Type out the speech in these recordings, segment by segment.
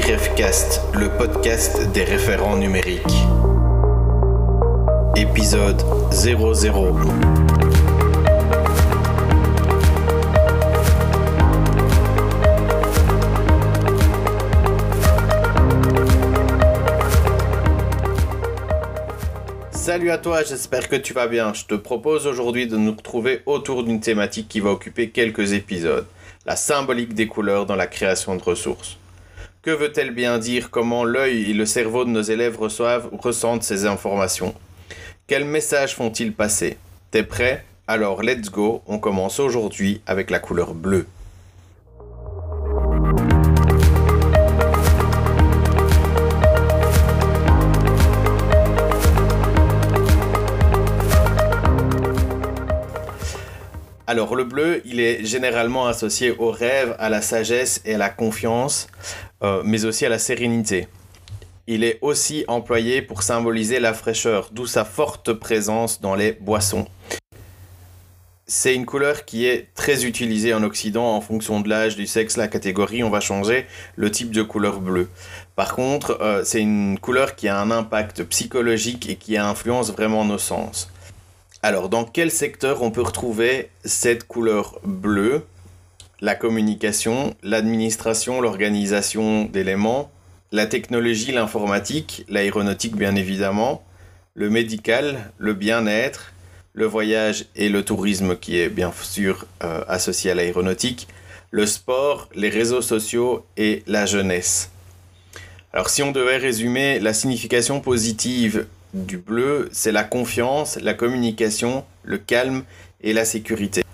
RefCast, le podcast des référents numériques. Épisode 00. Salut à toi, j'espère que tu vas bien. Je te propose aujourd'hui de nous retrouver autour d'une thématique qui va occuper quelques épisodes, la symbolique des couleurs dans la création de ressources. Que veut-elle bien dire Comment l'œil et le cerveau de nos élèves reçoivent ou ressentent ces informations? Quels messages font-ils passer? T'es prêt? Alors let's go, on commence aujourd'hui avec la couleur bleue. Alors le bleu, il est généralement associé au rêve, à la sagesse et à la confiance, euh, mais aussi à la sérénité. Il est aussi employé pour symboliser la fraîcheur, d'où sa forte présence dans les boissons. C'est une couleur qui est très utilisée en Occident en fonction de l'âge, du sexe, la catégorie. On va changer le type de couleur bleue. Par contre, euh, c'est une couleur qui a un impact psychologique et qui influence vraiment nos sens. Alors, dans quel secteur on peut retrouver cette couleur bleue? La communication, l'administration, l'organisation d'éléments, la technologie, l'informatique, l'aéronautique bien évidemment, le médical, le bien-être, le voyage et le tourisme qui est bien sûr euh, associé à l'aéronautique, le sport, les réseaux sociaux et la jeunesse. Alors si on devait résumer la signification positive du bleu, c'est la confiance, la communication, le calme et la sécurité.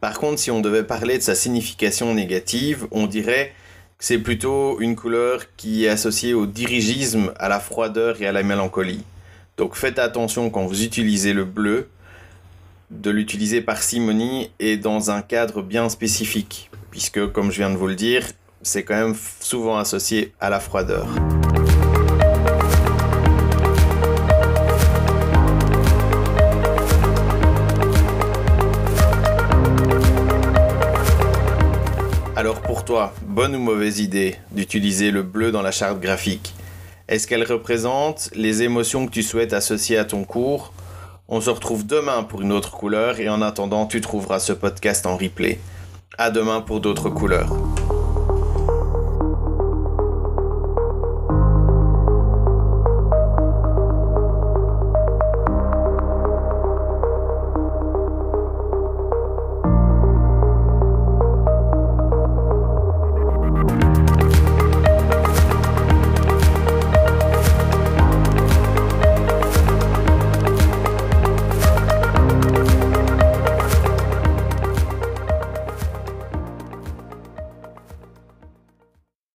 Par contre, si on devait parler de sa signification négative, on dirait que c'est plutôt une couleur qui est associée au dirigisme, à la froideur et à la mélancolie. Donc faites attention quand vous utilisez le bleu, de l'utiliser par simonie et dans un cadre bien spécifique, puisque comme je viens de vous le dire, c'est quand même souvent associé à la froideur. Alors pour toi, bonne ou mauvaise idée d'utiliser le bleu dans la charte graphique? Est-ce qu'elle représente les émotions que tu souhaites associer à ton cours? On se retrouve demain pour une autre couleur et en attendant, tu trouveras ce podcast en replay. À demain pour d'autres couleurs.